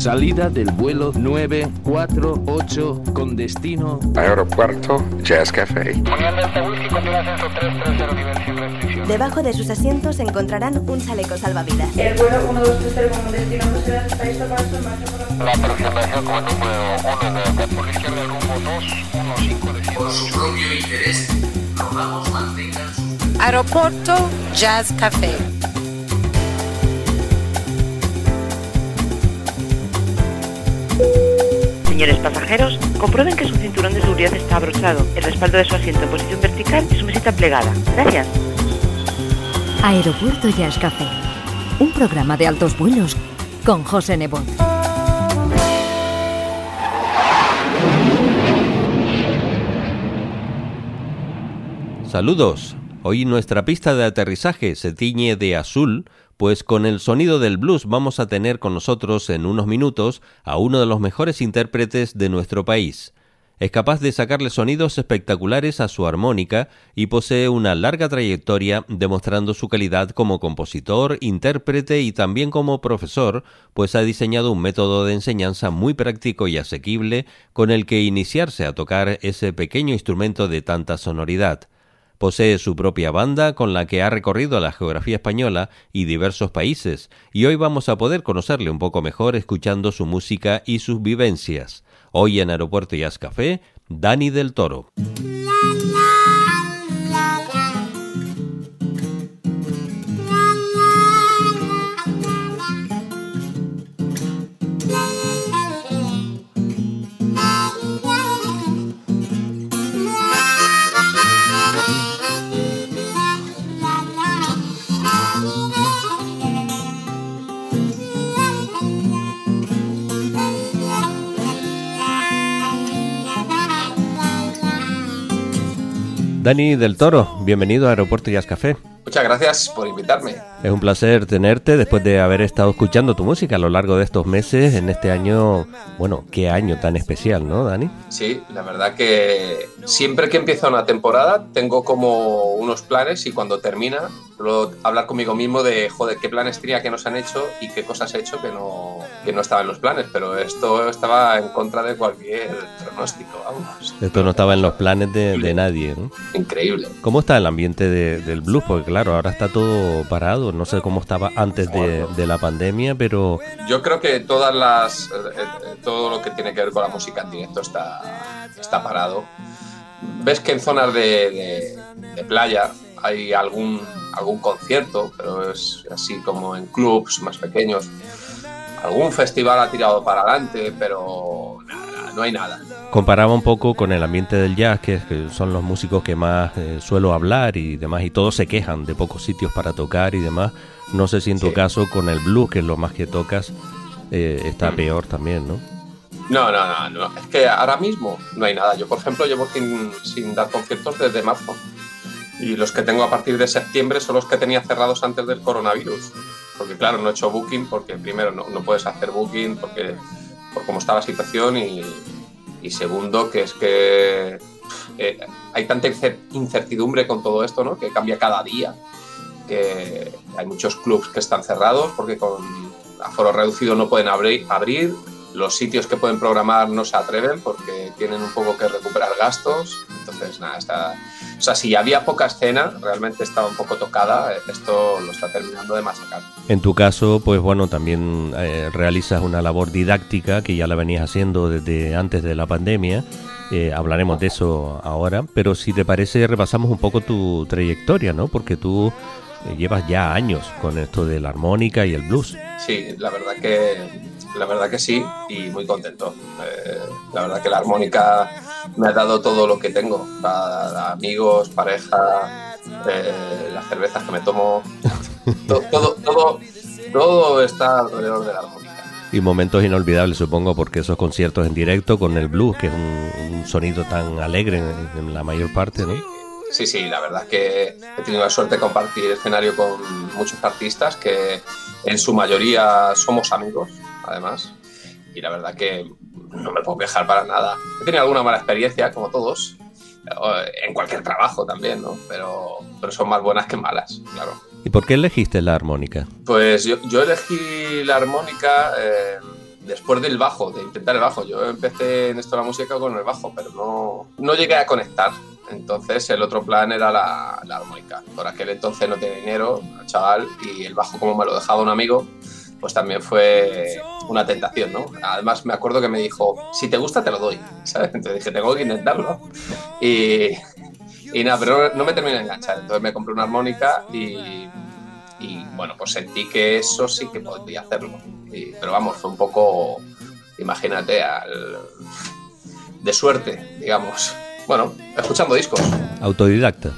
Salida del vuelo 948 con destino Aeropuerto Jazz Café. Debajo de sus asientos encontrarán un chaleco salvavidas. El vuelo 1230 con destino por la... Aproximación como número 1 de por izquierda rumbo 215 de Por su propio interés, rogamos mantengan su... Aeropuerto Jazz Café. Señores pasajeros, comprueben que su cinturón de seguridad está abrochado, el respaldo de su asiento en posición vertical y su mesita plegada. Gracias. Aeropuerto Jazz Café. Un programa de altos vuelos con José Nebot. Saludos. Hoy nuestra pista de aterrizaje se tiñe de azul, pues con el sonido del blues vamos a tener con nosotros en unos minutos a uno de los mejores intérpretes de nuestro país. Es capaz de sacarle sonidos espectaculares a su armónica y posee una larga trayectoria demostrando su calidad como compositor, intérprete y también como profesor, pues ha diseñado un método de enseñanza muy práctico y asequible con el que iniciarse a tocar ese pequeño instrumento de tanta sonoridad. Posee su propia banda con la que ha recorrido la geografía española y diversos países, y hoy vamos a poder conocerle un poco mejor escuchando su música y sus vivencias. Hoy en Aeropuerto Café, Dani del Toro. Dani del Toro, bienvenido a Aeropuerto Jazz Café. Muchas gracias por invitarme. Es un placer tenerte después de haber estado escuchando tu música a lo largo de estos meses en este año, bueno, qué año tan especial, ¿no, Dani? Sí, la verdad que siempre que empieza una temporada tengo como unos planes y cuando termina suelo hablar conmigo mismo de, joder, qué planes tenía que no se han hecho y qué cosas he hecho que no, que no estaban en los planes, pero esto estaba en contra de cualquier pronóstico, vamos. Esto no estaba en los planes de, de nadie, ¿no? Increíble. ¿Cómo está el ambiente de, del blues? Porque claro, ahora está todo parado, no sé cómo estaba antes de, la pandemia, pero... Yo creo que todas las, eh, todo lo que tiene que ver con la música en directo está, está parado. Ves que en zonas de, de playa hay algún, algún concierto, pero es así como en clubs más pequeños. Algún festival ha tirado para adelante, pero nada, no hay nada. Comparaba un poco con el ambiente del jazz, que, son los músicos que más eh, suelo hablar y demás, y todos se quejan de pocos sitios para tocar y demás. No sé si en tu Sí. caso con el blues, que es lo más que tocas, eh, está peor también, ¿no? No, no, no, no. Es que ahora mismo no hay nada. Yo, por ejemplo, llevo sin, sin dar conciertos desde marzo. Y los que tengo a partir de septiembre son los que tenía cerrados antes del coronavirus. Porque, claro, no he hecho booking porque, primero, no, no puedes hacer booking porque por cómo está la situación. Y, segundo, que es que eh, hay tanta incer- incertidumbre con todo esto, ¿no? Que cambia cada día. Que hay muchos clubs que están cerrados porque con aforo reducido no pueden abrir, abrir los sitios que pueden programar no se atreven porque tienen un poco que recuperar gastos. Entonces, nada, está. O sea, si había poca escena, realmente estaba un poco tocada. Esto lo está terminando de masacar. En tu caso, pues bueno, también eh, realizas una labor didáctica que ya la venías haciendo desde antes de la pandemia. Eh, hablaremos de eso ahora, pero si te parece, repasamos un poco tu trayectoria, ¿no? Porque tú eh, llevas ya años con esto de la armónica y el blues. Sí, la verdad que, la verdad que sí, y muy contento. Eh, la verdad que la armónica me ha dado todo lo que tengo. Para amigos, pareja, eh, las cervezas que me tomo. todo, todo, todo, todo está alrededor de la armónica. Y momentos inolvidables, supongo, porque esos conciertos en directo con el blues, que es un, un sonido tan alegre en, en la mayor parte, ¿no? Sí, sí, la verdad que he tenido la suerte de compartir escenario con muchos artistas que en su mayoría somos amigos, además. Y la verdad que no me puedo quejar para nada. He tenido alguna mala experiencia, como todos, en cualquier trabajo también, ¿no? Pero, pero son más buenas que malas, claro. ¿Y por qué elegiste la armónica? Pues yo, yo elegí la armónica eh, después del bajo, de intentar el bajo. Yo empecé en esto de la música con el bajo, pero no, no llegué a conectar. Entonces el otro plan era la, la armónica. Por aquel entonces no tenía dinero, chaval, y el bajo como me lo dejaba un amigo, pues también fue una tentación, ¿no? Además me acuerdo que me dijo, si te gusta te lo doy, ¿sabes? Entonces dije, tengo que intentarlo. Y, y nada, pero no me terminé de enganchar. Entonces me compré una armónica y, y bueno, pues sentí que eso sí que podía hacerlo. Y, pero vamos, fue un poco, imagínate, al, de suerte, digamos. Bueno, escuchando discos. Autodidacta.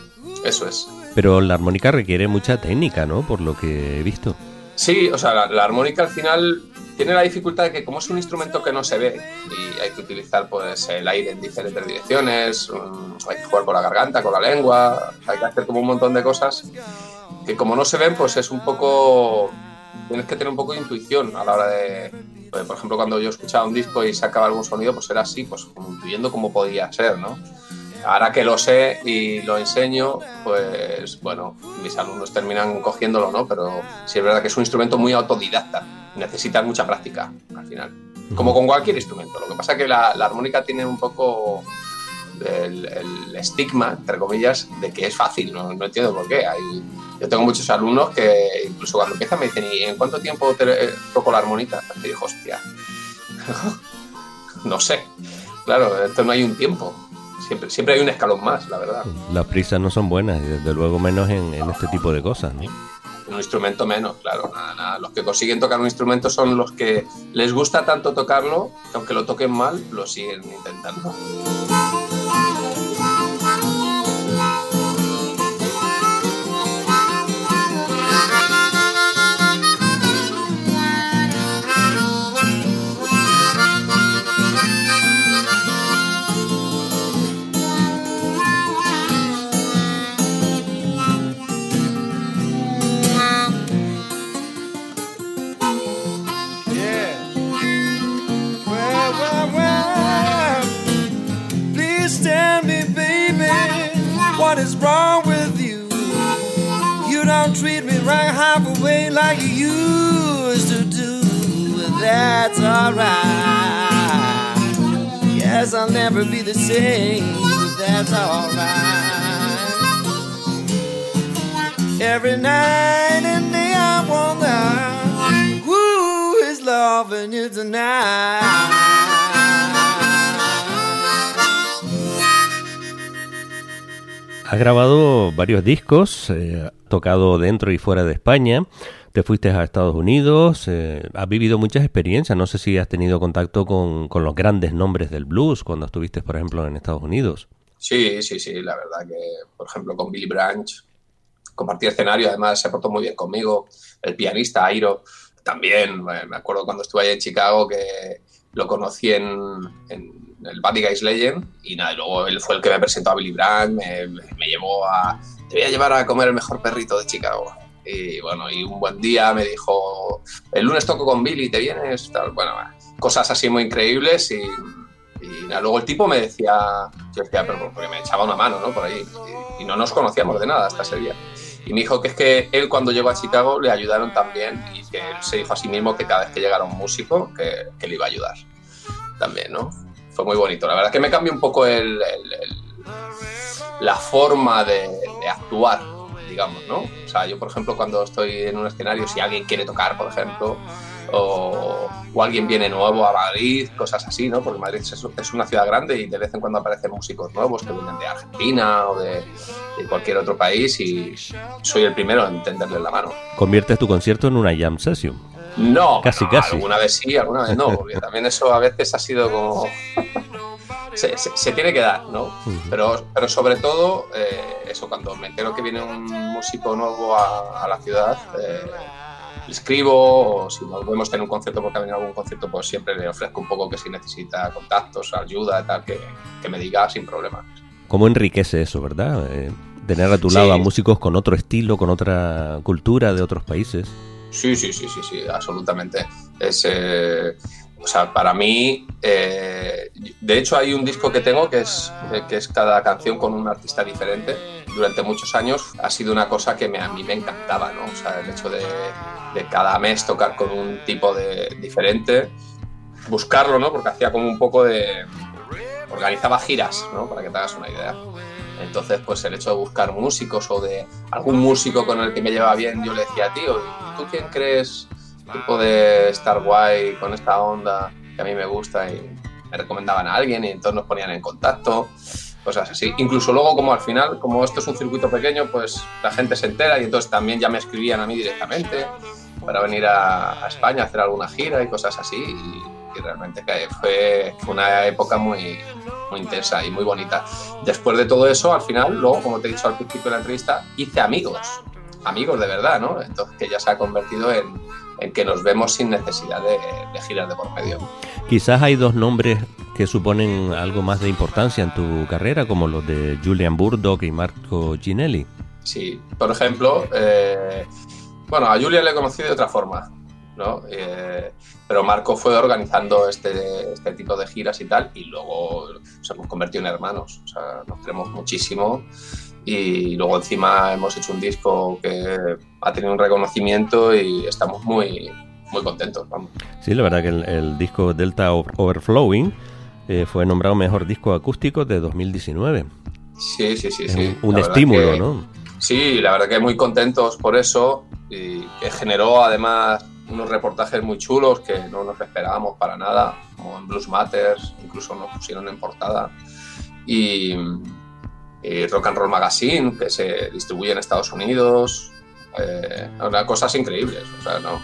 Eso es. Pero la armónica requiere mucha técnica, ¿no? Por lo que he visto. Sí, o sea, la, armónica al final tiene la dificultad de que como es un instrumento que no se ve y hay que utilizar pues el aire en diferentes direcciones, um, hay que jugar con la garganta, con la lengua, hay que hacer como un montón de cosas que como no se ven pues es un poco tienes que tener un poco de intuición a la hora de pues, por ejemplo cuando yo escuchaba un disco y sacaba algún sonido pues era así pues intuyendo cómo podía ser, ¿no? Ahora que lo sé y lo enseño, pues bueno, mis alumnos terminan cogiéndolo, ¿no? Pero sí es verdad que es un instrumento muy autodidacta, necesita mucha práctica al final, como con cualquier instrumento. Lo que pasa es que la, la armónica tiene un poco el, el, estigma, entre comillas, de que es fácil, no, no entiendo por qué. Hay, yo tengo muchos alumnos que incluso cuando empiezan me dicen, ¿y en cuánto tiempo te, eh, toco la armónica? Y digo, hostia, no sé. Claro, esto no hay un tiempo. Siempre, siempre hay un escalón más, la verdad. Las prisas no son buenas, y desde luego menos en, en este tipo de cosas, ¿no? Un instrumento menos, claro, nada, nada. Los que consiguen tocar un instrumento son los que les gusta tanto tocarlo, que aunque lo toquen mal, lo siguen intentando. What is wrong with you. You don't treat me right half away like you used to do. That's alright. Yes, I'll never be the same. That's alright. Every night and day I wonder who is loving you tonight. Has grabado varios discos, eh, tocado dentro y fuera de España, te fuiste a Estados Unidos, eh, has vivido muchas experiencias, no sé si has tenido contacto con, con, los grandes nombres del blues cuando estuviste, por ejemplo, en Estados Unidos. Sí, sí, sí, la verdad que, por ejemplo, con Billy Branch compartí escenario, además se portó muy bien conmigo, el pianista Airo también, me acuerdo cuando estuve allá en Chicago que lo conocí en, en el Buddy Guys Legend, y nada, luego él fue el que me presentó a Billy Brandt, me, llevó a... Te voy a llevar a comer el mejor perrito de Chicago. Y bueno, y un buen día me dijo, el lunes toco con Billy, ¿te vienes? Bueno, cosas así muy increíbles y, nada, luego el tipo me decía, yo decía, pero porque me echaba una mano, ¿no? Por ahí. Y, y no nos conocíamos de nada hasta ese día. Y me dijo que es que él cuando llegó a Chicago le ayudaron también y que él se dijo a sí mismo que cada vez que llegara un músico que, que le iba a ayudar también, ¿no? Fue muy bonito. La verdad es que me cambió un poco el, la forma de, actuar, digamos, ¿no? O sea, yo, por ejemplo, cuando estoy en un escenario, si alguien quiere tocar, por ejemplo, o, alguien viene nuevo a Madrid, cosas así, ¿no? Porque Madrid es, es, una ciudad grande y de vez en cuando aparecen músicos nuevos que vienen de Argentina o de, de cualquier otro país y soy el primero en tenderles la mano. Conviertes tu concierto en una jam session. No, casi, no, casi. Alguna vez sí, alguna vez no, porque también eso a veces ha sido como. se, se, se, tiene que dar, ¿no? Uh -huh. pero, pero sobre todo, eh, eso, cuando me entero que viene un músico nuevo a, a la ciudad, eh, le escribo, o si volvemos a tener un concierto porque ha venido algún concierto, pues siempre le ofrezco un poco que si necesita contactos, ayuda, tal, que, que me diga sin problemas. ¿Cómo enriquece eso, verdad? Eh, tener a tu lado a músicos con otro estilo, con otra cultura de otros países. Sí, sí, sí, sí, sí, absolutamente. Es, eh, o sea, para mí, eh, de hecho hay un disco que tengo que es, que es cada canción con un artista diferente. Durante muchos años ha sido una cosa que me, a mí me encantaba, ¿no? O sea, el hecho de, de cada mes tocar con un tipo de diferente, buscarlo, ¿no? Porque hacía como un poco de... organizaba giras, ¿no? Para que te hagas una idea. Entonces, pues el hecho de buscar músicos o de algún músico con el que me llevaba bien, yo le decía, tío, ¿tú quién crees que puede estar guay con esta onda que a mí me gusta? Y me recomendaban a alguien y entonces nos ponían en contacto, cosas así. Incluso luego, como al final, como esto es un circuito pequeño, pues la gente se entera y entonces también ya me escribían a mí directamente para venir a, a España a hacer alguna gira y cosas así. Y, y realmente fue, fue una época muy, muy intensa y muy bonita. Después de todo eso, al final, luego, como te he dicho al principio de la entrevista, hice amigos, amigos de verdad, ¿no? Entonces, que ya se ha convertido en, en que nos vemos sin necesidad de, de giras de por medio. Quizás hay dos nombres que suponen algo más de importancia en tu carrera, como los de Julian Burdock y Marco Ginelli. Sí, por ejemplo, eh, bueno, a Julian le he conocido de otra forma, ¿no? Eh, pero Marco fue organizando este, este, tipo de giras y tal, y luego nos hemos convertido en hermanos, o sea, nos queremos muchísimo y luego encima hemos hecho un disco que ha tenido un reconocimiento y estamos muy, muy contentos. Vamos. Sí, la verdad que el, el disco Delta Overflowing eh, fue nombrado mejor disco acústico de 2019. Sí, sí, sí. Es sí. un, estímulo, que, ¿no? Sí, la verdad que muy contentos por eso y que generó además unos reportajes muy chulos que no nos esperábamos para nada, como en Blues Matters, incluso nos pusieron en portada. Y, y Rock and Roll Magazine, que se distribuye en Estados Unidos. Eh, cosas increíbles,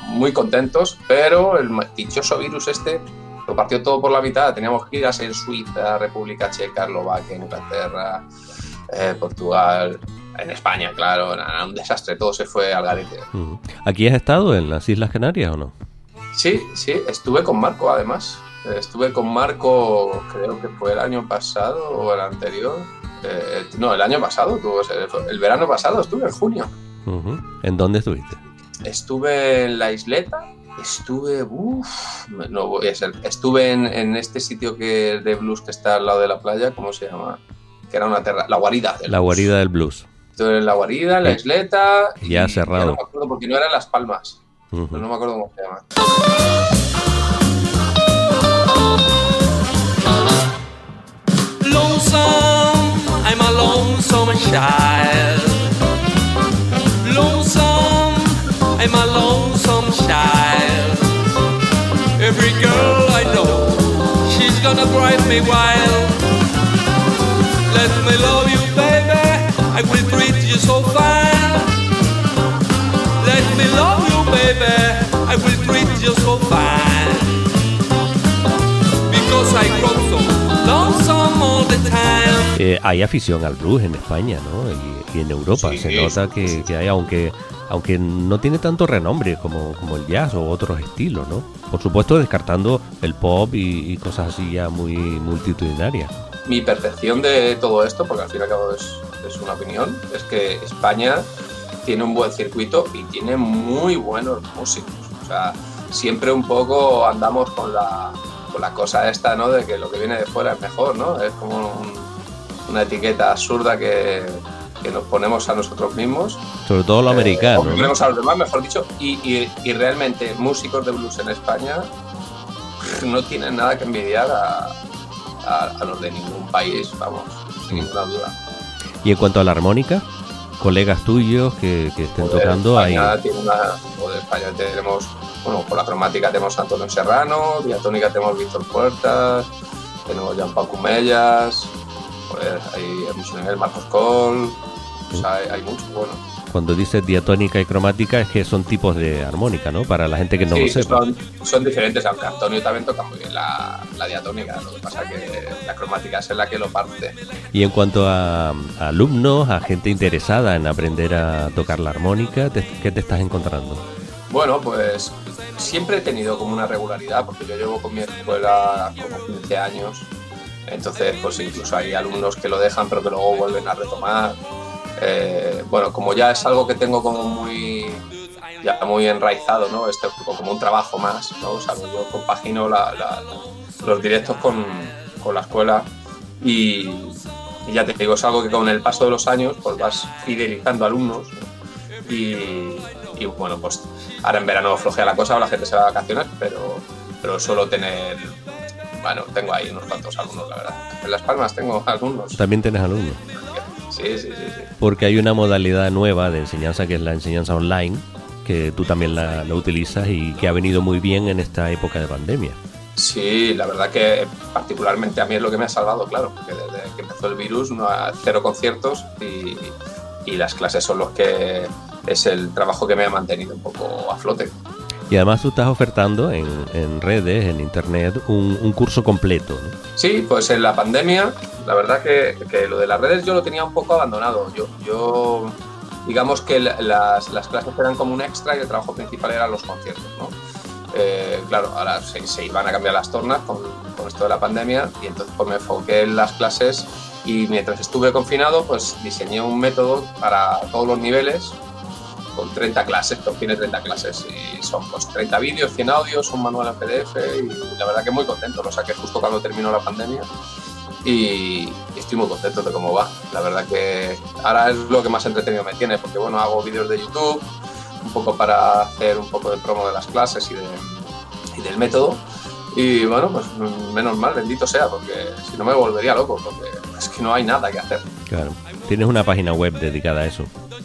muy contentos, pero el dichoso virus este lo partió todo por la mitad. Teníamos giras en Suiza, República Checa, Eslovaquia, Inglaterra, eh, Portugal, en España, claro, era un desastre, todo se fue al garete. Mm. ¿Aquí has estado en las Islas Canarias o no? Sí, sí, estuve con Marco además. Estuve con Marco, creo que fue el año pasado o el anterior. Eh, no, el año pasado, tuvo, el verano pasado, estuve en junio. Uh -huh. ¿En dónde estuviste? Estuve en la isleta, estuve, uff, no voy a ser, estuve en, en, este sitio que de blues que está al lado de la playa, ¿cómo se llama? Que era una terra, la guarida. Del la blues. guarida del blues. La guarida, la isleta. Ya y, cerrado. Ya no me acuerdo porque no era en Las Palmas. Uh -huh. no, no me acuerdo cómo se llama. Lonesome, I'm a lonesome child. Lonesome, I'm a lonesome child. Every girl I know, she's gonna drive me wild. Let me love you, baby, I will you so fine. Let me love you, baby, I will treat you so fine. Because I grow so lonesome all the time. Eh, hay afición al blues en España, ¿no? Y, y en Europa Sí, se nota que, que hay, aunque aunque no tiene tanto renombre como, como el jazz o otros estilos, ¿no? Por supuesto descartando el pop y, y cosas así ya muy multitudinarias. Mi percepción de todo esto, porque al fin y al cabo es, es una opinión, es que España tiene un buen circuito y tiene muy buenos músicos. O sea, siempre un poco andamos con la, con la cosa esta, ¿no? De que lo que viene de fuera es mejor, ¿no? Es como un, una etiqueta absurda que, que, nos ponemos a nosotros mismos. Sobre todo lo eh, americano. O que ponemos a los demás, mejor dicho. Y, y, y, realmente músicos de blues en España no tienen nada que envidiar a, a, a los de ningún país, vamos, sin ninguna duda. Y en cuanto a la armónica, colegas tuyos que, que estén tocando ahí. España tiene una, joder, España tenemos, bueno, por la cromática tenemos a Antonio Serrano, diatónica tenemos Víctor Puertas, tenemos Jean Paco Mellas, hay, hay Marcos Col, sea, hay, hay mucho bueno. Cuando dices diatónica y cromática es que son tipos de armónica, ¿no? Para la gente que no sí, lo sepa. Son, son, diferentes, aunque Antonio también toca muy bien la, la, diatónica, lo que pasa es que la cromática es la que lo parte. Y en cuanto a, a alumnos, a gente interesada en aprender a tocar la armónica, te, ¿qué te estás encontrando? Bueno, pues siempre he tenido como una regularidad, porque yo llevo con mi escuela como 15 años, entonces pues incluso hay alumnos que lo dejan pero que luego vuelven a retomar. Eh, bueno, como ya es algo que tengo como muy, ya muy enraizado, ¿no? Este como un trabajo más, ¿no? O sea, yo compagino la, la, los directos con, con la escuela y, y, ya te digo, es algo que con el paso de los años pues vas fidelizando alumnos y, y bueno, pues ahora en verano flojea la cosa, la gente se va a vacaciones, pero, pero suelo tener, bueno, tengo ahí unos cuantos alumnos, la verdad. En Las Palmas tengo alumnos. También tienes alumnos. Sí, sí, sí, sí. Porque hay una modalidad nueva de enseñanza que es la enseñanza online, que tú también la, utilizas y que ha venido muy bien en esta época de pandemia. Sí, la verdad que particularmente a mí es lo que me ha salvado, claro, porque desde que empezó el virus no cero conciertos y las clases son los que es el trabajo que me ha mantenido un poco a flote. Y además tú estás ofertando en, en redes, en internet, un, un curso completo. ¿no? Sí, pues en la pandemia, la verdad que, que, lo de las redes yo lo tenía un poco abandonado. Yo, yo digamos que las, las clases eran como un extra y el trabajo principal eran los conciertos, ¿no? Eh, claro, ahora se, se, iban a cambiar las tornas con, con, esto de la pandemia y entonces pues me enfoqué en las clases y mientras estuve confinado pues diseñé un método para todos los niveles con 30 clases, que obtiene 30 clases y son pues 30 vídeos, 100 audios, un manual en PDF y la verdad que muy contento, lo saqué justo cuando terminó la pandemia y, y, estoy muy contento de cómo va. La verdad que ahora es lo que más entretenido me tiene porque bueno, hago vídeos de YouTube un poco para hacer un poco de promo de las clases y, de, y del método y bueno, pues menos mal, bendito sea, porque si no me volvería loco, porque es que no hay nada que hacer. Claro. ¿Tienes una página web dedicada a eso?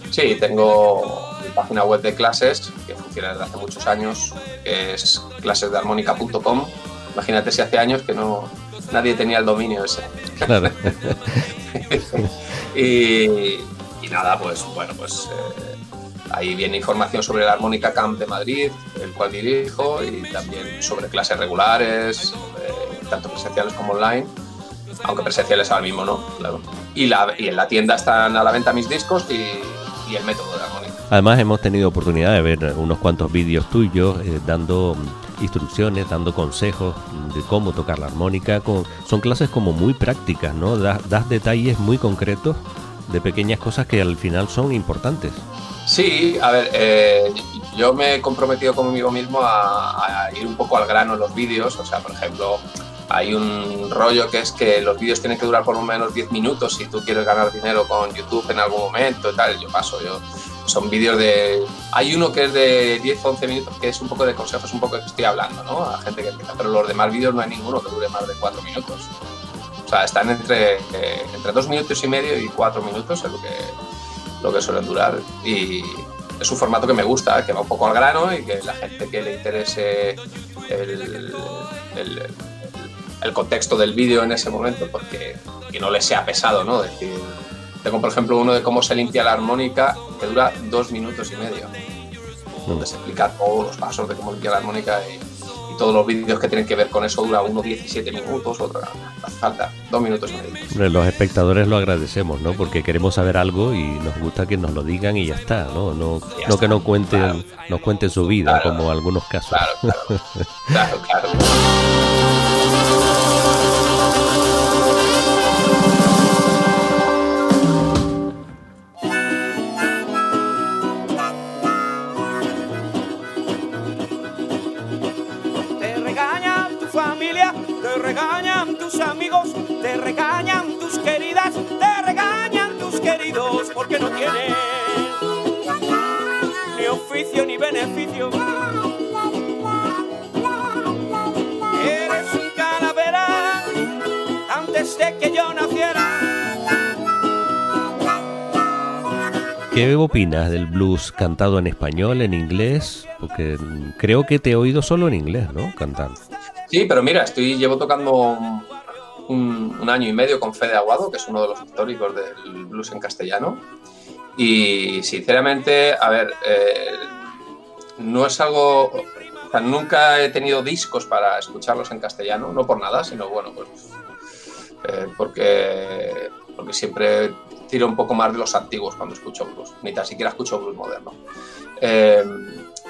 Sí, tengo página web de clases que funciona desde hace muchos años, que es clasesdearmónica.com. Imagínate si hace años que no nadie tenía el dominio ese. Claro. y, y, nada, pues bueno, pues eh, ahí viene información sobre la Armónica Camp de Madrid, el cual dirijo, y también sobre clases regulares, eh, tanto presenciales como online, aunque presenciales ahora mismo no, claro. Y, la, y en la tienda están a la venta mis discos y, y el método. Además hemos tenido oportunidad de ver unos cuantos vídeos tuyos eh, dando instrucciones, dando consejos de cómo tocar la armónica. Con, son clases como muy prácticas, ¿no? Das, detalles muy concretos de pequeñas cosas que al final son importantes. Sí, a ver, eh, yo me he comprometido conmigo mismo a, a, ir un poco al grano en los vídeos. O sea, por ejemplo, hay un rollo que es que los vídeos tienen que durar por lo menos 10 minutos si tú quieres ganar dinero con YouTube en algún momento y tal. Yo paso, yo son vídeos de... Hay uno que es de 10 o 11 minutos que es un poco de consejos, un poco que estoy hablando, ¿no? A gente que empieza, pero los demás vídeos no hay ninguno que dure más de 4 minutos. O sea, están entre, eh, entre 2 minutos y medio y 4 minutos es lo que, lo que suelen durar. Y es un formato que me gusta, que va un poco al grano y que la gente que le interese el, el, el contexto del vídeo en ese momento, porque que no le sea pesado, ¿no? Decir, tengo, por ejemplo, uno de cómo se limpia la armónica que dura dos minutos y medio, donde se explica todos los pasos de cómo limpiar la armónica y, y todos los vídeos que tienen que ver con eso dura uno 17 minutos, otra falta dos minutos y medio. Hombre, los espectadores lo agradecemos, ¿no? Porque queremos saber algo y nos gusta que nos lo digan y ya está, ¿no? No, no está, que nos cuenten, claro. nos cuenten su vida, claro, como algunos casos. Claro, claro. claro, regañan tus amigos, te regañan tus queridas, te regañan tus queridos porque no tienes ni oficio ni beneficio. Eres un calavera antes de que yo naciera. ¿Qué opinas del blues cantado en español, en inglés? Porque creo que te he oído solo en inglés, ¿no? Cantar. Sí, pero mira, estoy llevo tocando un, año y medio con Fede Aguado, que es uno de los históricos del blues en castellano. Y sinceramente, a ver, eh, no es algo. O sea, nunca he tenido discos para escucharlos en castellano, no por nada, sino bueno, pues. Eh, porque, porque siempre tiro un poco más de los antiguos cuando escucho blues, ni tan siquiera escucho blues moderno. Eh,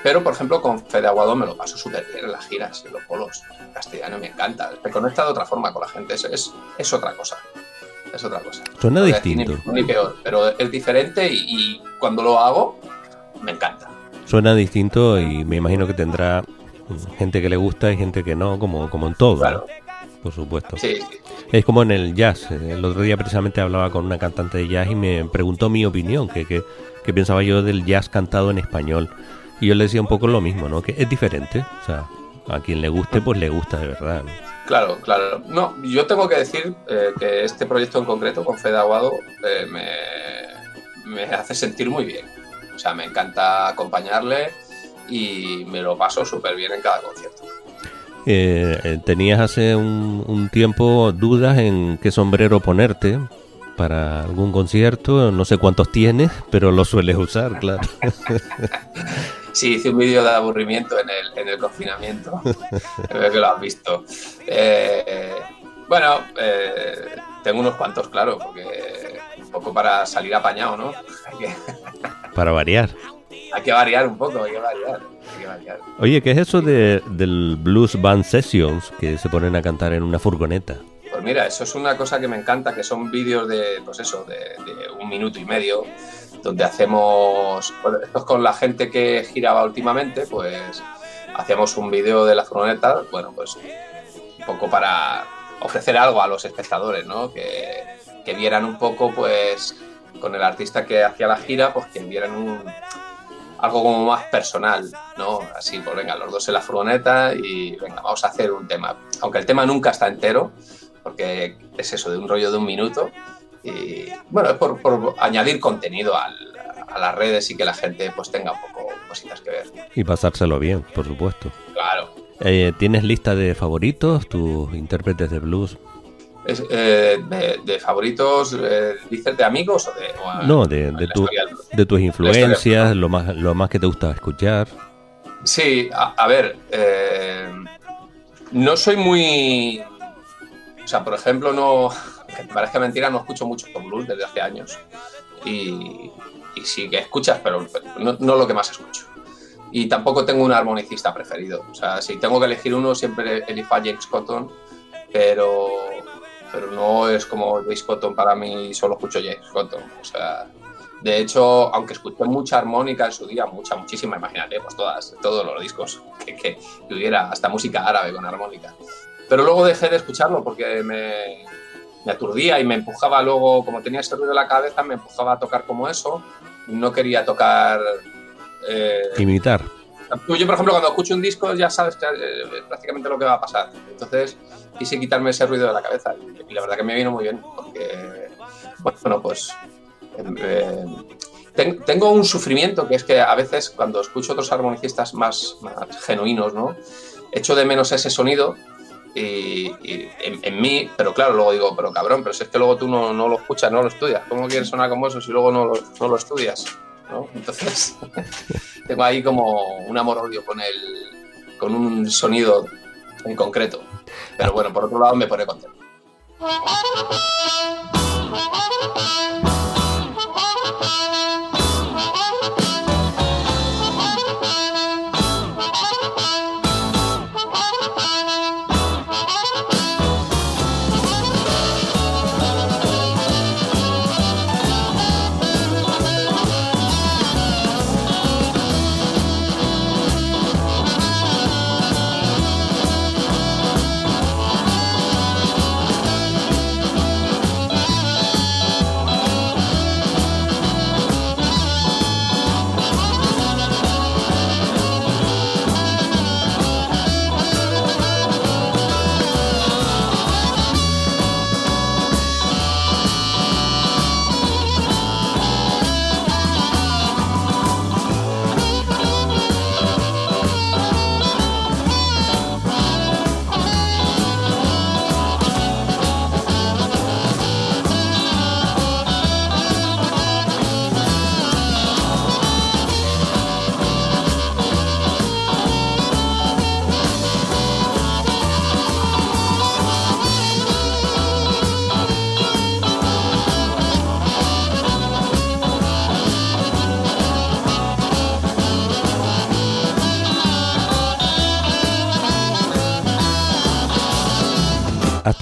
pero, por ejemplo, con Fede Aguado me lo paso súper bien en las giras, en los polos. En castellano me encanta. Me conecta de otra forma con la gente. Es, es, es otra cosa. Es otra cosa. Suena no distinto. Ni, ni, peor, pero es diferente y, y, cuando lo hago, me encanta. Suena distinto y me imagino que tendrá gente que le gusta y gente que no, como, como en todo, Claro. ¿no? por supuesto. Sí, Es como en el jazz. El otro día precisamente hablaba con una cantante de jazz y me preguntó mi opinión, que, que, que pensaba yo del jazz cantado en español. Y yo le decía un poco lo mismo, ¿no? Que es diferente. O sea, a quien le guste, pues le gusta de verdad. ¿no? Claro, claro. No, yo tengo que decir eh, que este proyecto en concreto, con Fede Aguado, eh, me, me hace sentir muy bien. O sea, me encanta acompañarle y me lo paso súper bien en cada concierto. Eh, eh, tenías hace un, un tiempo dudas en qué sombrero ponerte para algún concierto. No sé cuántos tienes, pero lo sueles usar, claro. Sí, hice un vídeo de aburrimiento en el, en el confinamiento. Creo que lo has visto. Eh, bueno, eh, tengo unos cuantos, claro, porque un poco para salir apañado, ¿no? Para variar. hay que variar un poco, hay que variar. Hay que variar. Oye, ¿qué es eso de, del Blues Band Sessions que se ponen a cantar en una furgoneta? Pues mira, eso es una cosa que me encanta, que son vídeos de, pues eso, de, de un minuto y medio, donde hacemos, esto es con la gente que giraba últimamente, pues hacíamos un vídeo de la furgoneta, bueno, pues un poco para ofrecer algo a los espectadores, ¿no? Que, que vieran un poco, pues, con el artista que hacía la gira, pues que vieran un, algo como más personal, ¿no? Así, pues venga, los dos en la furgoneta y venga, vamos a hacer un tema. Aunque el tema nunca está entero, porque es eso, de un rollo de un minuto. Y bueno, es por, por añadir contenido al, a las redes y que la gente pues tenga un poco cositas que ver. Y pasárselo bien, por supuesto. Claro. Eh, ¿Tienes lista de favoritos, tus intérpretes de blues? Es, eh, de, de favoritos, eh, ¿dices de amigos o de...? o No, de, de, tu- de tus influencias, lo más, lo más que te gusta escuchar. Sí, a, a ver, eh, no soy muy... O sea, por ejemplo, no... Que parezca mentira, no escucho mucho blues desde hace años. Y, y sí que escuchas, pero, pero no, no lo que más escucho. Y tampoco tengo un armonicista preferido. O sea, si tengo que elegir uno, siempre elijo a James Cotton, pero, pero no es como James Cotton para mí, solo escucho James Cotton. O sea, de hecho, aunque escuché mucha armónica en su día, mucha, muchísima, imagínate, pues todas, todos los discos que, que, que hubiera, hasta música árabe con armónica. Pero luego dejé de escucharlo porque me, me aturdía y me empujaba luego, como tenía ese ruido en la cabeza, me empujaba a tocar como eso. No quería tocar... eh, Imitar. yo, por ejemplo, cuando escucho un disco ya sabes eh, prácticamente lo que va a pasar. Entonces quise quitarme ese ruido de la cabeza y, y la verdad que me vino muy bien porque, bueno, pues eh, ten- tengo un sufrimiento que es que a veces cuando escucho otros armonicistas más, más genuinos, ¿no? Echo de menos ese sonido y, en, mí, pero claro, luego digo, pero cabrón, pero si es que luego tú no, no lo escuchas, no lo estudias, ¿cómo quieres sonar como eso si luego no lo, no lo estudias? Entonces, tengo ahí como un amor-odio con, el, con un sonido en concreto. Pero bueno, por otro lado me pone contento.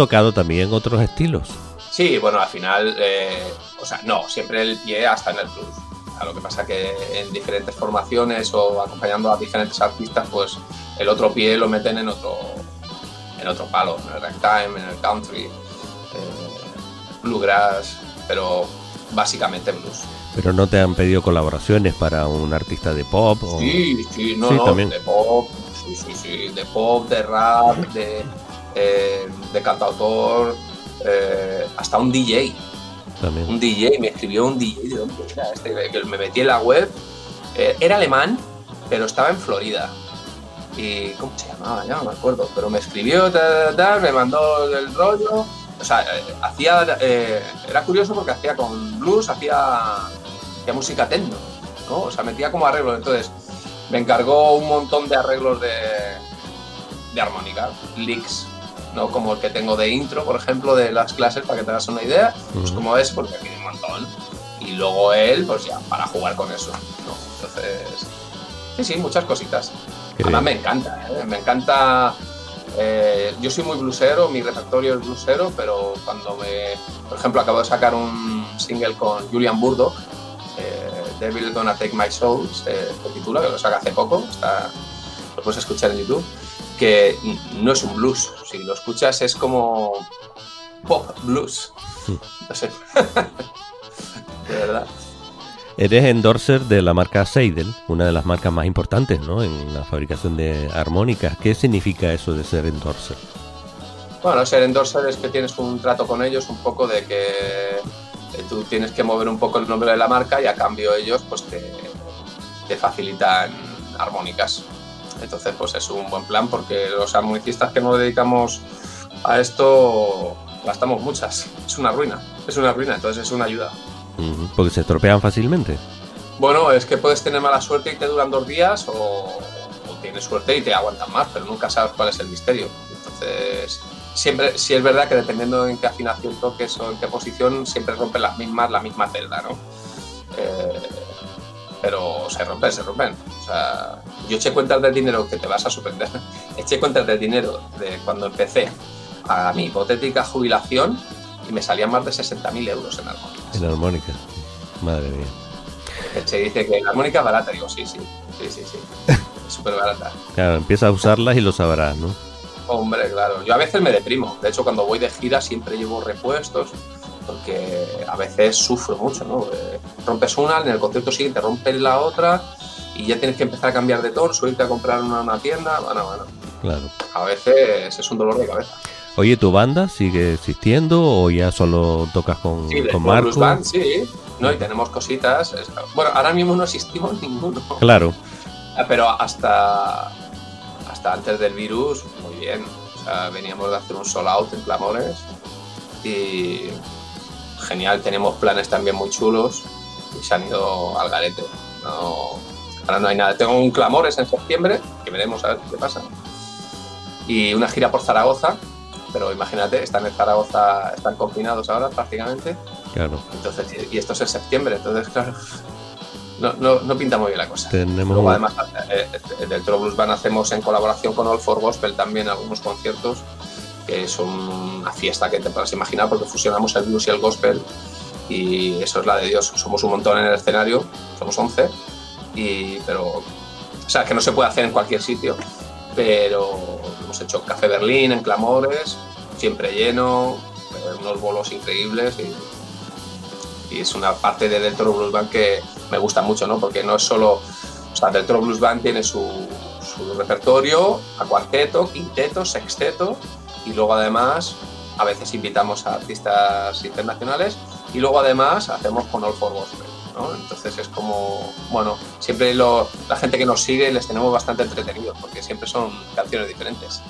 Tocado también otros estilos. Sí, bueno, al final, eh, o sea, no, siempre el pie hasta en el blues. lo que pasa que en diferentes formaciones o acompañando a diferentes artistas, pues el otro pie lo meten en otro, en otro palo, en el ragtime, en el country, eh, bluegrass, pero básicamente blues. Pero no te han pedido colaboraciones para un artista de pop o... Sí, sí, no, Sí, no, también. de pop, sí, sí, sí, de pop, de rap, de, eh, de cantautor, eh, hasta un DJ. También. Un DJ, me escribió un DJ, ¿de dónde era este? Que me metí en la web, eh, era alemán, pero estaba en Florida. Y, ¿cómo se llamaba? Ya no me acuerdo, pero me escribió, tal, tal, tal, me mandó el rollo. O sea, hacía, era curioso porque hacía con blues, hacía, hacía música techno, ¿no? O sea, metía como arreglos. Entonces, me encargó un montón de arreglos de, de armónica, licks, ¿no? Como el que tengo de intro, por ejemplo, de las clases, para que te hagas una idea, pues como es, porque aquí hay un montón. Y luego él, pues ya, para jugar con eso, ¿no? Entonces, sí, sí, muchas cositas. Además me encanta, ¿eh? me encanta. eh, yo soy muy blusero, mi repertorio es blusero, pero cuando me. Por ejemplo, acabo de sacar un single con Julian Burdock, eh, Devil Gonna Take My Soul, se, se titula, que lo saca hace poco, está, lo puedes escuchar en YouTube, que no es un blues, si lo escuchas es como pop blues. No sé. de verdad. Eres endorser de la marca Seidel, una de las marcas más importantes ¿no? en la fabricación de armónicas. ¿Qué significa eso de ser endorser? Bueno, ser endorser es que tienes un trato con ellos un poco de que eh, tú tienes que mover un poco el nombre de la marca y a cambio ellos pues te, te facilitan armónicas. Entonces pues es un buen plan porque los armonicistas que nos dedicamos a esto gastamos muchas. Es una ruina, es una ruina, entonces es una ayuda. Porque se estropean fácilmente. Bueno, es que puedes tener mala suerte y te duran dos días o, o tienes suerte y te aguantan más, pero nunca sabes cuál es el misterio. Entonces, siempre, sí es verdad que dependiendo en qué afinación toques o en qué posición, siempre rompen las mismas, la misma celda, ¿no? Eh, pero se rompen, se rompen. O sea, yo eché cuentas del dinero que te vas a sorprender. Eché cuentas del dinero de cuando empecé a mi hipotética jubilación y me salían más de 60.000 euros en armónicas. En armónica. Madre mía. Se dice que la armónica es barata, digo, sí, sí, sí, sí, sí. Es súper barata. Claro, empieza a usarlas y lo sabrás, ¿no? Hombre, claro. Yo a veces me deprimo. De hecho, cuando voy de gira siempre llevo repuestos porque a veces sufro mucho, ¿no? Eh, rompes una, en el concierto siguiente rompes la otra y ya tienes que empezar a cambiar de tono, subirte a comprar una, una tienda. Bueno, bueno. Claro. A veces es un dolor de cabeza. Oye, ¿tu banda sigue existiendo o ya solo tocas con, Sí, con Marco? Band, sí. No, y tenemos cositas. Bueno, ahora mismo no existimos ninguno. Claro. Ah, Pero hasta, hasta antes del virus, muy bien. O sea, veníamos de hacer un sold out en Clamores y genial, tenemos planes también muy chulos y se han ido al garete. No, ahora no hay nada. Tengo un Clamores en septiembre, que veremos a ver qué pasa. Y una gira por Zaragoza, pero imagínate, están en Zaragoza, están confinados ahora prácticamente. Claro. Entonces, y esto es en septiembre, entonces, claro, no, no, no pinta muy bien la cosa. Tenemos Luego, además, eh, eh, del Band hacemos en colaboración con All for Gospel también algunos conciertos, que son una fiesta que te puedas imaginar, porque fusionamos el blues y el gospel, y eso es la de Dios. Somos un montón en el escenario, somos 11, y, pero, o sea, que no se puede hacer en cualquier sitio, pero hemos hecho Café Berlín en Clamores, siempre lleno, unos bolos increíbles, y, y es una parte de Del Toro Blues Band que me gusta mucho, ¿no? Porque no es solo, o sea, Del Toro Blues Band tiene su, su repertorio a cuarteto, quinteto, sexteto, y luego además a veces invitamos a artistas internacionales y luego además hacemos con All for Gospel, ¿no? Entonces es como, bueno, siempre lo- la gente que nos sigue les tenemos bastante entretenidos porque siempre son canciones diferentes.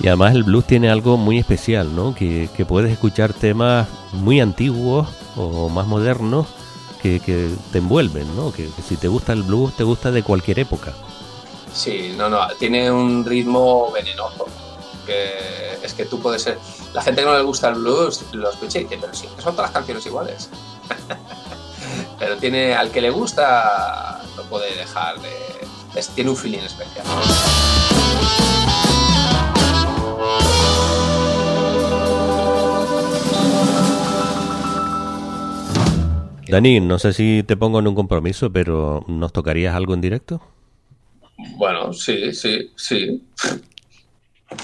Y además el blues tiene algo muy especial, ¿no? Que, que puedes escuchar temas muy antiguos o más modernos que, que te envuelven, ¿no? Que, que si te gusta el blues, te gusta de cualquier época. Sí, no, no, tiene un ritmo venenoso. Que es que tú puedes ser. La gente que no le gusta el blues lo escucha y dice, pero sí, que son todas las canciones iguales. pero tiene, al que le gusta, no puede dejar de. es- tiene un feeling especial. Dani, no sé si te pongo en un compromiso, pero ¿nos tocarías algo en directo? Bueno, sí, sí, sí.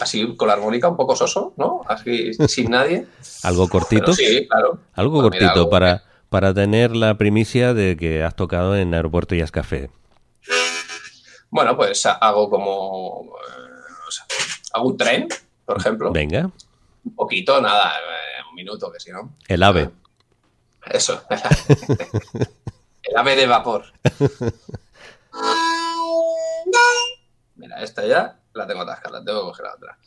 Así con la armónica un poco soso, ¿no? Así sin nadie. ¿Algo cortito? Pero sí, claro. Algo Pues mira, cortito algo para, para tener la primicia de que has tocado en Aeropuerto Jazz Café. Bueno, pues hago como. eh, o sea, hago un tren, por ejemplo. Venga, Un poquito, nada, eh, un minuto, que si no. el ave. Eso. El ave de vapor. Mira, esta ya la tengo atascada, tengo que coger la otra.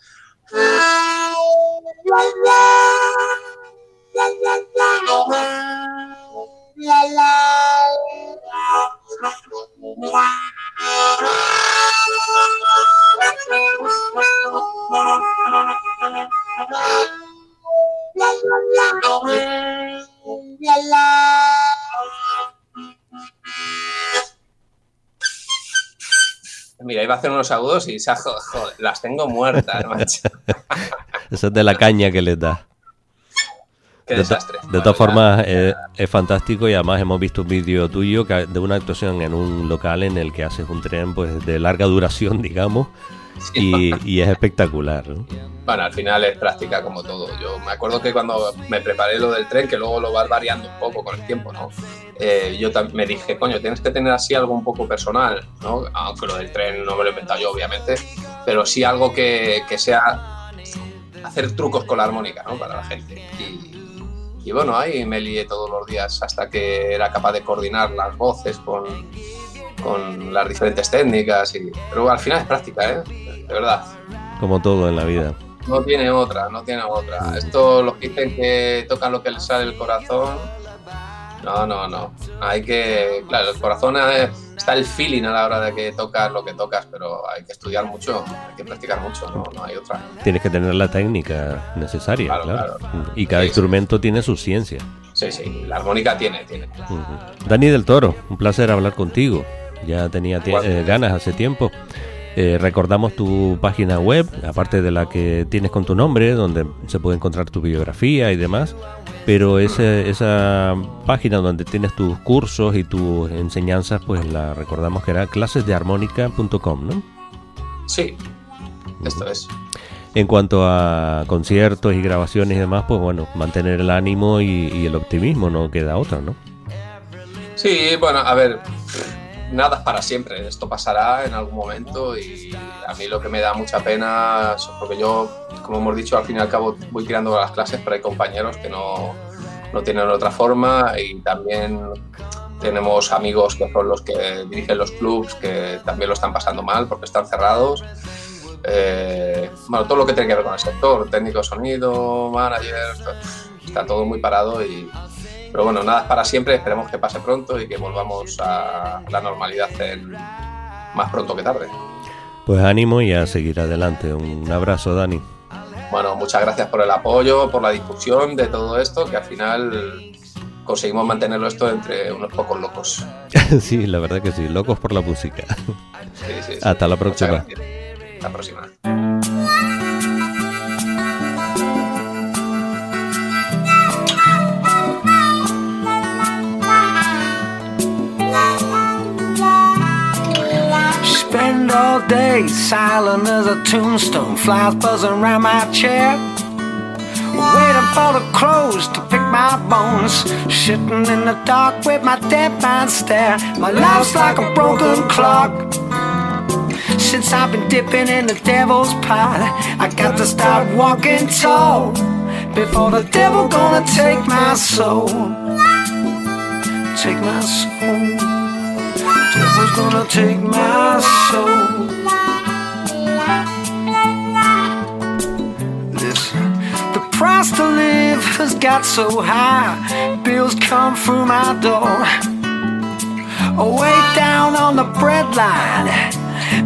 Mira, iba a hacer unos agudos y se ha jo- joder, las tengo muertas, macho. Esa es de la caña que les da. Qué de, desastre. de todas formas, eh, es fantástico y además hemos visto un vídeo tuyo que- de una actuación en un local en el que haces un tren pues de larga duración, digamos, y, y es espectacular. ¿no? Bueno, al final es práctica como todo. Yo me acuerdo que cuando me preparé lo del tren, que luego lo vas variando un poco con el tiempo, ¿no? Eh, yo me dije, coño, tienes que tener así algo un poco personal, ¿no? Aunque lo del tren no me lo he inventado yo, obviamente, pero sí algo que, que sea hacer trucos con la armónica, ¿no? Para la gente. Y, y bueno, ahí me lié todos los días hasta que era capaz de coordinar las voces con, con las diferentes técnicas. Y, pero al final es práctica, ¿eh? De verdad. Como todo en la vida. No tiene otra, no tiene otra. Esto los que dicen que tocan lo que les sale el corazón. No, no, no. Hay que. Claro, el corazón está el feeling a la hora de que tocas lo que tocas, pero hay que estudiar mucho, hay que practicar mucho, no, no hay otra. Tienes que tener la técnica necesaria, Claro, claro. claro. Y cada Sí, sí. instrumento tiene su ciencia. Sí, sí, la armónica tiene, tiene. Dani del Toro, un placer hablar contigo. Ya tenía eh, ganas hace tiempo. Eh, recordamos tu página web, aparte de la que tienes con tu nombre, donde se puede encontrar tu biografía y demás. Pero ese- esa página donde tienes tus cursos y tus enseñanzas, pues la recordamos que era clasesdearmónica.com, ¿no? Sí, esto es. En cuanto a conciertos y grabaciones y demás, pues bueno, mantener el ánimo y, y el optimismo, no queda otra, ¿no? Sí, bueno, a ver, nada es para siempre, esto pasará en algún momento y a mí lo que me da mucha pena es porque yo, como hemos dicho, al fin y al cabo voy tirando las clases, pero hay compañeros que no, no tienen otra forma y también tenemos amigos que son los que dirigen los clubs que también lo están pasando mal porque están cerrados. Eh, bueno, todo lo que tiene que ver con el sector, técnico de sonido, manager, está todo muy parado y, pero bueno, nada es para siempre, esperemos que pase pronto y que volvamos a la normalidad en más pronto que tarde. Pues ánimo y a seguir adelante. Un abrazo, Dani. Bueno, muchas gracias por el apoyo, por la difusión de todo esto, que al final conseguimos mantenerlo esto entre unos pocos locos. sí, la verdad que sí. Locos por la música. Sí, sí, sí. Hasta la próxima. Hasta la próxima. Day silent as a tombstone, flies buzzing around my chair. Waiting for the crows to pick my bones. Sitting in the dark with my dead man stare. My life's like a broken clock. Since I've been dipping in the devil's pot, I got to start walking tall. Before the devil gonna take my soul. Take my soul. Devil's gonna take my soul. Price to live has got so high. Bills come through my door. Way down on the breadline.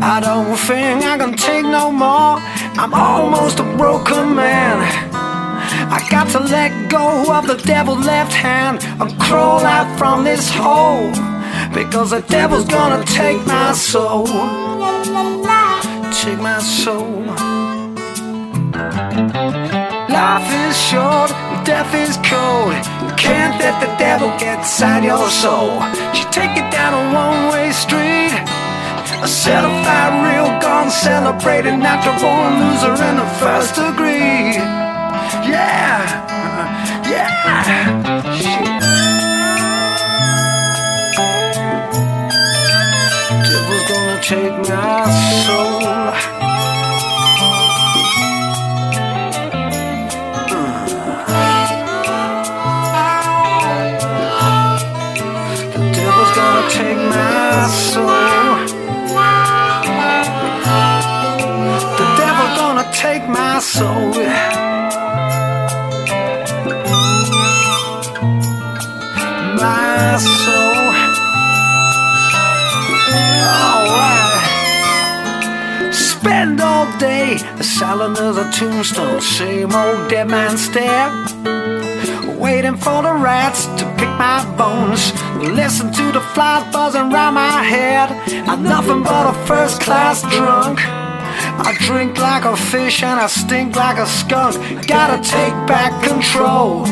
I don't think I can take no more. I'm almost a broken man. I got to let go of the devil's left hand and crawl out from this hole. Because the devil's gonna take my soul. Take my soul. Life is short, death is cold. You can't let the devil get inside your soul. You take it down a one-way street. A fire, real gun, celebrating natural born loser in the first degree. Yeah, yeah. Shit. Devil's gonna take my soul. Soul. My soul. Alright. Spend all day silent as a tombstone, same old dead man stare. Waiting for the rats to pick my bones. Listen to the flies buzzing round my head. I'm nothing but a first class drunk. I drink like a fish and I stink like a skunk. Gotta take back control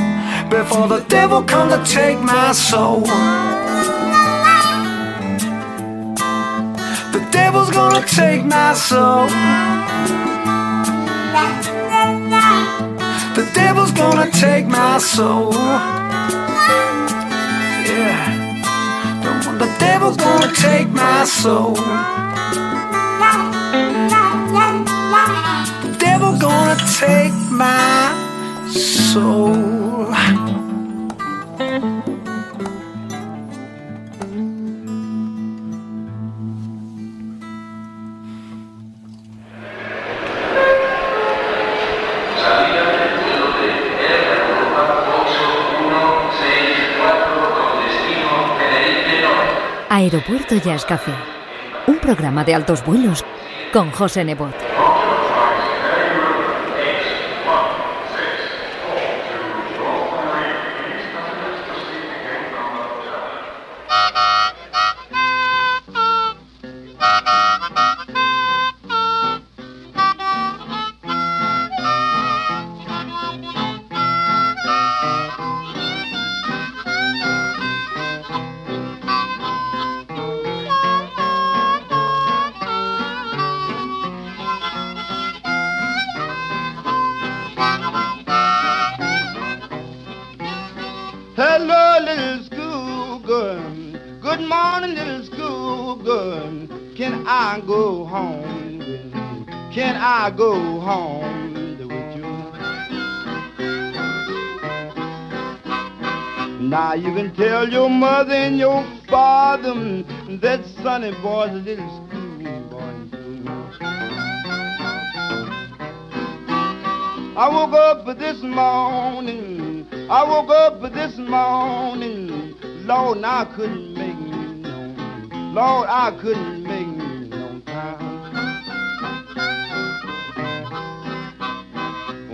before the devil come to take my soul. The devil's gonna take my soul. The devil's gonna take my soul. Yeah. The, devil's gonna take my soul. Take my soul. Aeropuerto Jazz. Un programa de altos vuelos con José Nebot. Hello, little school girl. Good morning, little school girl. Can I go home? Can I go home with you? Now you can tell your mother and your father that Sonny boy's a little school boy. I woke up this morning. I woke up this morning. Lord, I couldn't make me no. Lord, I couldn't make me no time.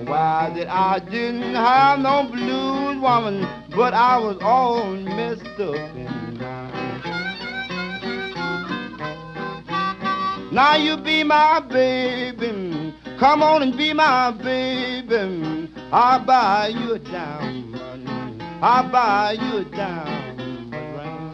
Why that I didn't have no blues, woman, but I was all messed up mind. Now you be my baby. Come on and be my baby. I'll buy you a diamond. I'll buy you a ring.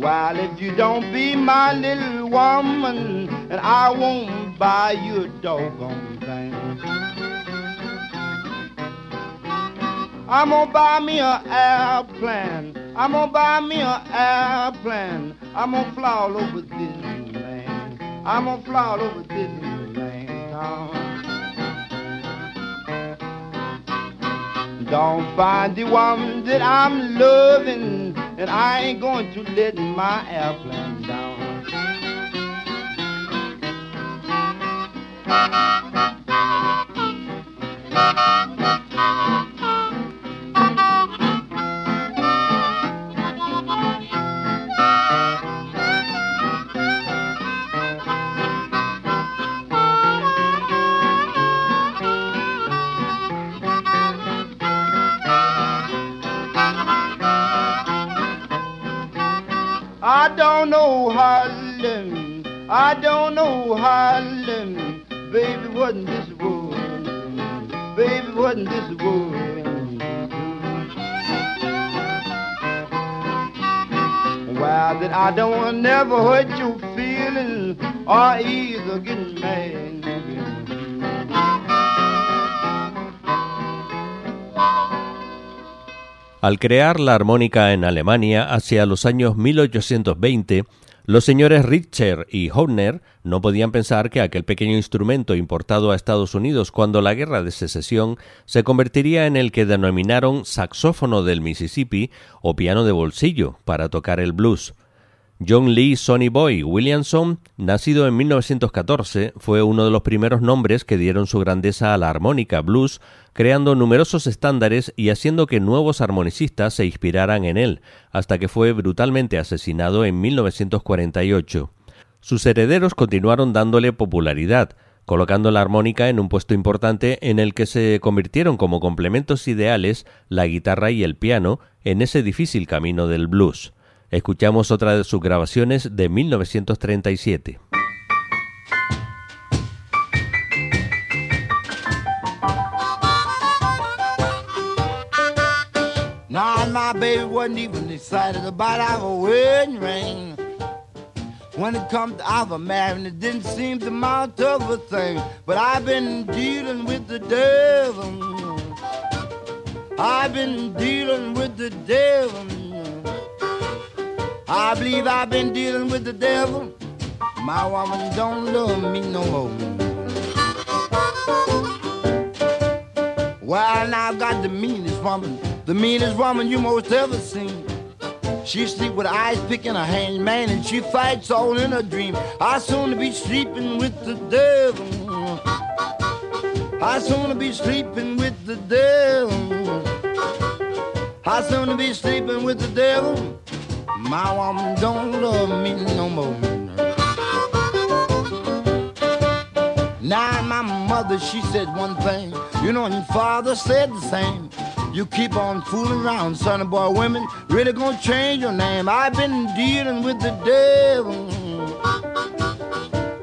While if you don't be my little woman, and I won't buy you a doggone thing. I'm gonna buy me a airplane. I'm gonna buy me a airplane. I'm gonna fly all over Disneyland. I'm gonna fly all over Disneyland. town. Don't find the one that I'm loving, and I ain't going to let my airplane down. I don't I don't wanna never hurt your or get mad. Al crear la armónica en Alemania hacia los años 1820, los señores Richter y Horner no podían pensar que aquel pequeño instrumento importado a Estados Unidos cuando la guerra de secesión se convertiría en el que denominaron saxófono del Mississippi o piano de bolsillo para tocar el blues. John Lee Sonny Boy Williamson, nacido en 1914, fue uno de los primeros nombres que dieron su grandeza a la armónica blues, creando numerosos estándares y haciendo que nuevos armonicistas se inspiraran en él, hasta que fue brutalmente asesinado en 1948. Sus herederos continuaron dándole popularidad, colocando la armónica en un puesto importante en el que se convirtieron como complementos ideales la guitarra y el piano en ese difícil camino del blues. Escuchamos otra de sus grabaciones de 1937. Nah, my baby wasn't even excited about our wedding ring. When it comes to our marrying, it didn't seem to amount of a thing. But I've been dealing with the devil. I've been dealing with the devil. I believe I've been dealing with the devil. My woman don't love me no more. Well, now I've got the meanest woman, the meanest woman you most ever seen. She sleep with her eyes picking her hand, man, and she fights all in a dream. I soon to be sleeping with the devil. I soon to be sleeping with the devil. I soon to be sleeping with the devil. My woman don't love me no more. Now my mother, she said one thing, you know, and your father said the same. You keep on fooling around, sonny boy, women really gonna change your name. I've been dealing with the devil.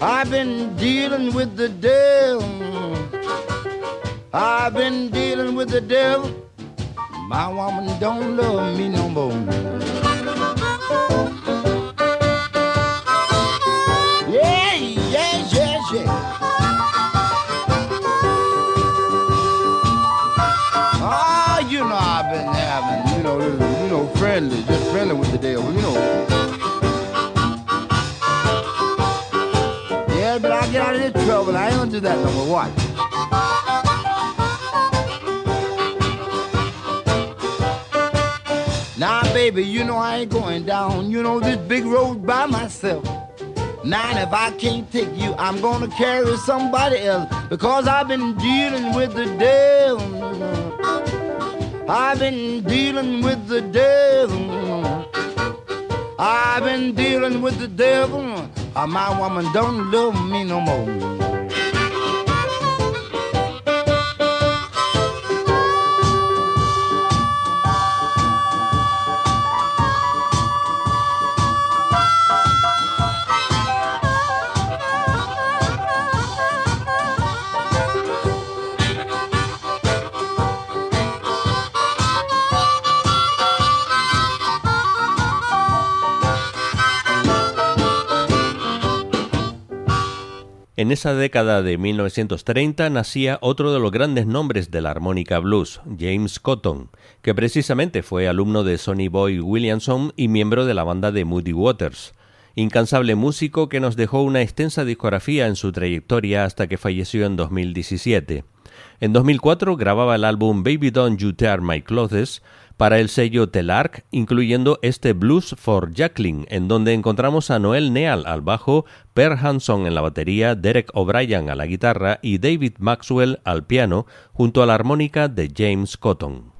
I've been dealing with the devil. I've been dealing with the devil. My woman don't love me no more. Do that more. What? Now, baby, you know I ain't going down, you know, this big road by myself. Now, if I can't take you, I'm gonna carry somebody else because I've been dealing with the devil. I've been dealing with the devil. I've been dealing with the devil. Uh, my woman don't love me no more. En esa década de 1930 nacía otro de los grandes nombres de la armónica blues, James Cotton, que precisamente fue alumno de Sonny Boy Williamson y miembro de la banda de Moody Waters. Incansable músico que nos dejó una extensa discografía en su trayectoria hasta que falleció en 2017. En 2004 grababa el álbum Baby Don't You Tear My Clothes, para el sello Telarc, incluyendo este Blues for Jacqueline, en donde encontramos a Noel Neal al bajo, Per Hanson en la batería, Derek O'Brien a la guitarra y David Maxwell al piano, junto a la armónica de James Cotton.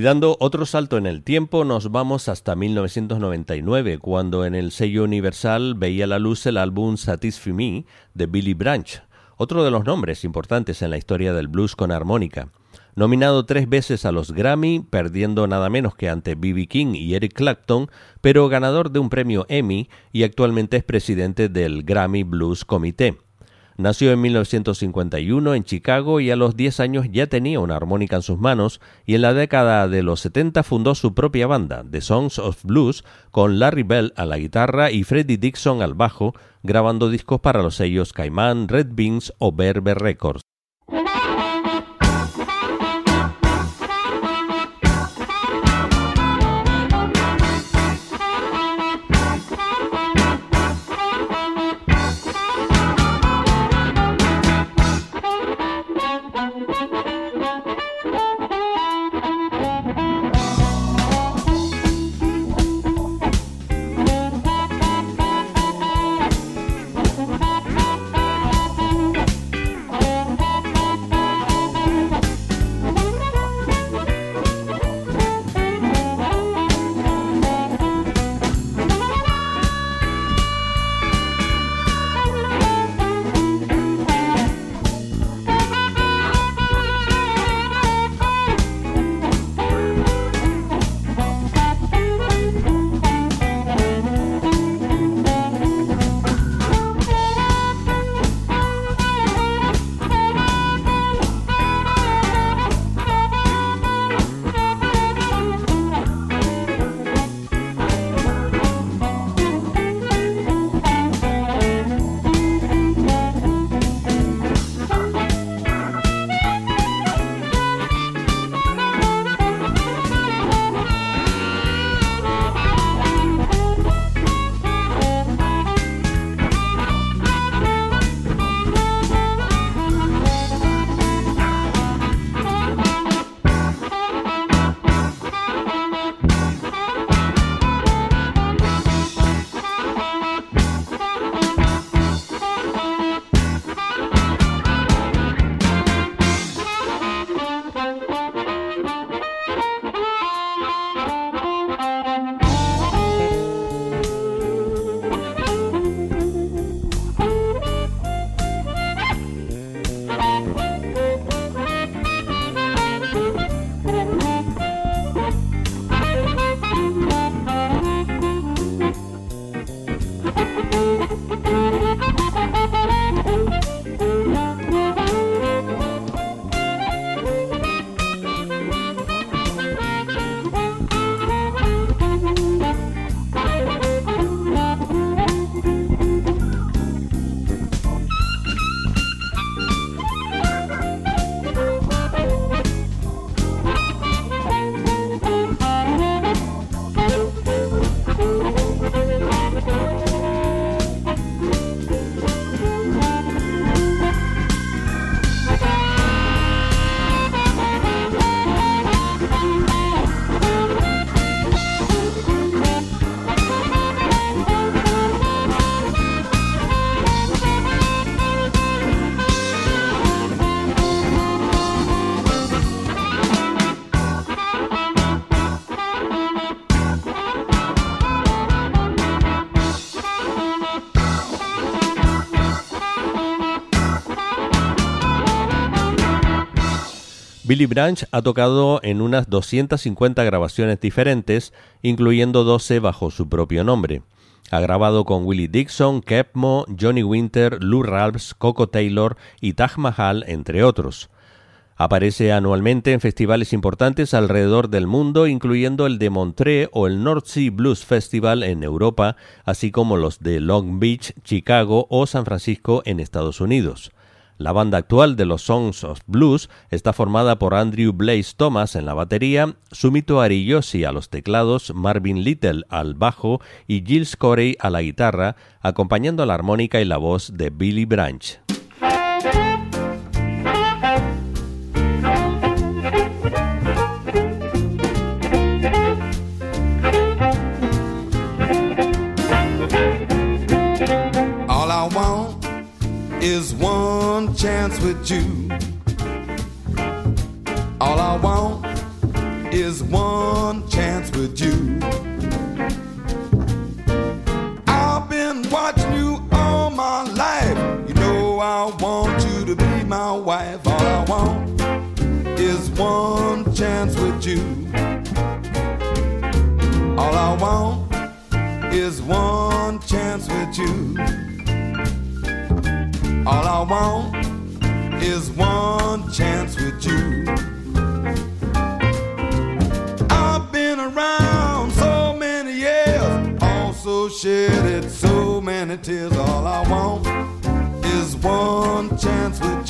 Y dando otro salto en el tiempo, nos vamos hasta 1999, cuando en el sello Universal veía la luz el álbum Satisfy Me de Billy Branch, otro de los nombres importantes en la historia del blues con armónica. Nominado tres veces a los Grammy, perdiendo nada menos que ante B.B. King y Eric Clapton, pero ganador de un premio Emmy y actualmente es presidente del Grammy Blues Comité. Nació en 1951 en Chicago y a los 10 años ya tenía una armónica en sus manos y en la década de los 70 fundó su propia banda, The Songs of Blues, con Larry Bell a la guitarra y Freddie Dixon al bajo, grabando discos para los sellos Caimán, Red Beans o Berber Records. Billy Branch ha tocado en unas 250 grabaciones diferentes, incluyendo 12 bajo su propio nombre. Ha grabado con Willie Dixon, Kepmo, Johnny Winter, Lou Ralphs, Coco Taylor y Taj Mahal, entre otros. Aparece anualmente en festivales importantes alrededor del mundo, incluyendo el de Montreux o el North Sea Blues Festival en Europa, así como los de Long Beach, Chicago o San Francisco en Estados Unidos. La banda actual de los Songs of Blues está formada por Andrew Blaze Thomas en la batería, Sumito Ariyoshi a los teclados, Marvin Little al bajo y Gilles Corey a la guitarra, acompañando la armónica y la voz de Billy Branch. Is one chance with you. All I want is one chance with you. I've been watching you all my life. You know I want you to be my wife. All I want is one chance with you. All I want is one chance with you. All I want is one chance with you. I've been around so many years, also shedded so many tears. All I want is one chance with you.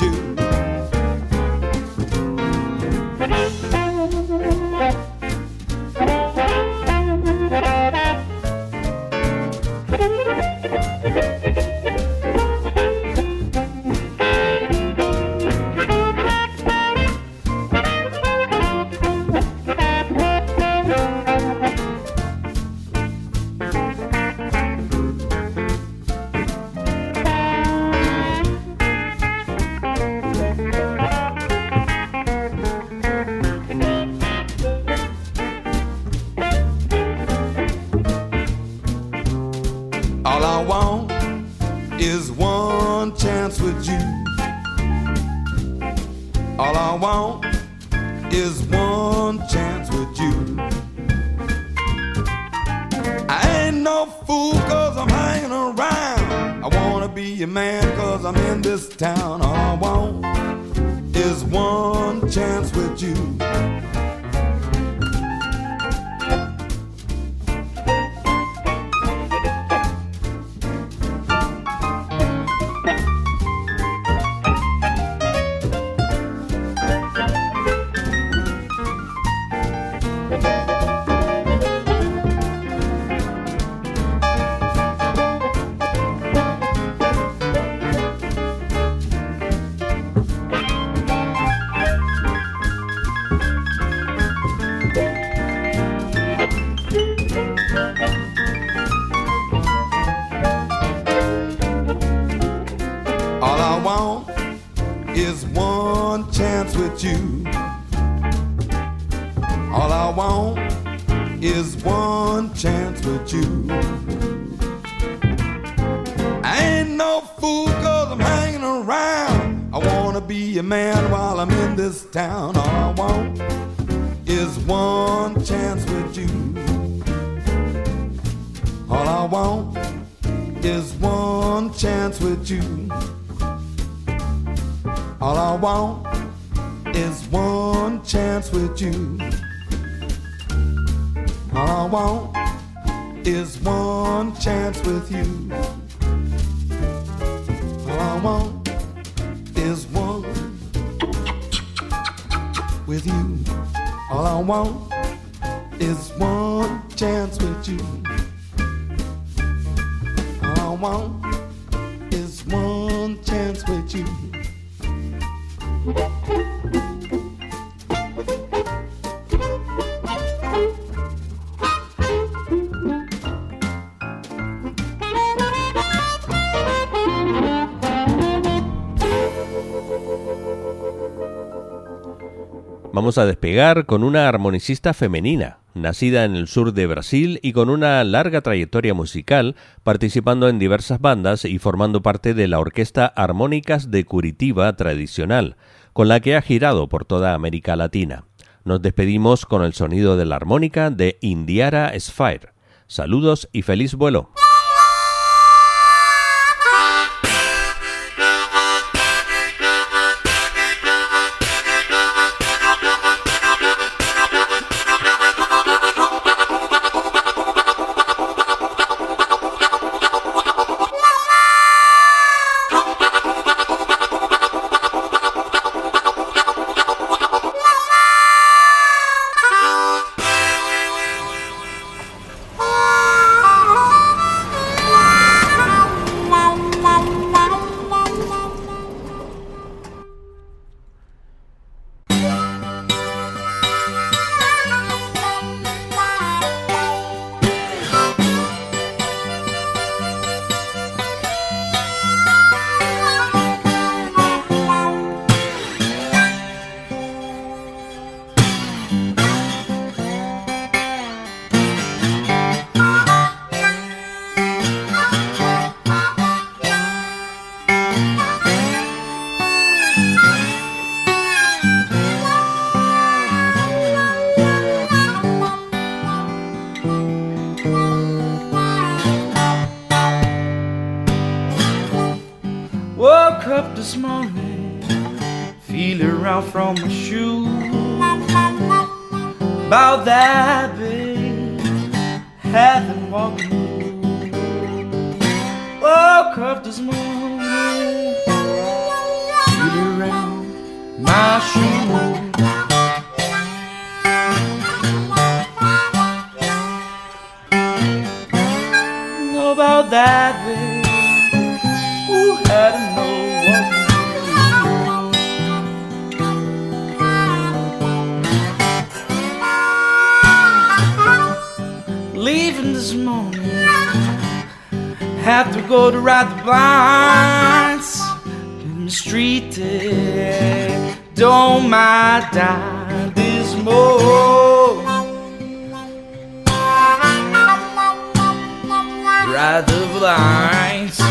Vamos a despegar con una armonicista femenina, nacida en el sur de Brasil y con una larga trayectoria musical, participando en diversas bandas y formando parte de la Orquesta Armónicas de Curitiba tradicional, con la que ha girado por toda América Latina. Nos despedimos con el sonido de la armónica de Indiara Sphere. Saludos y feliz vuelo. This morning, have to go to ride the blinds street. eh, Don't mind die this more. Ride the blinds.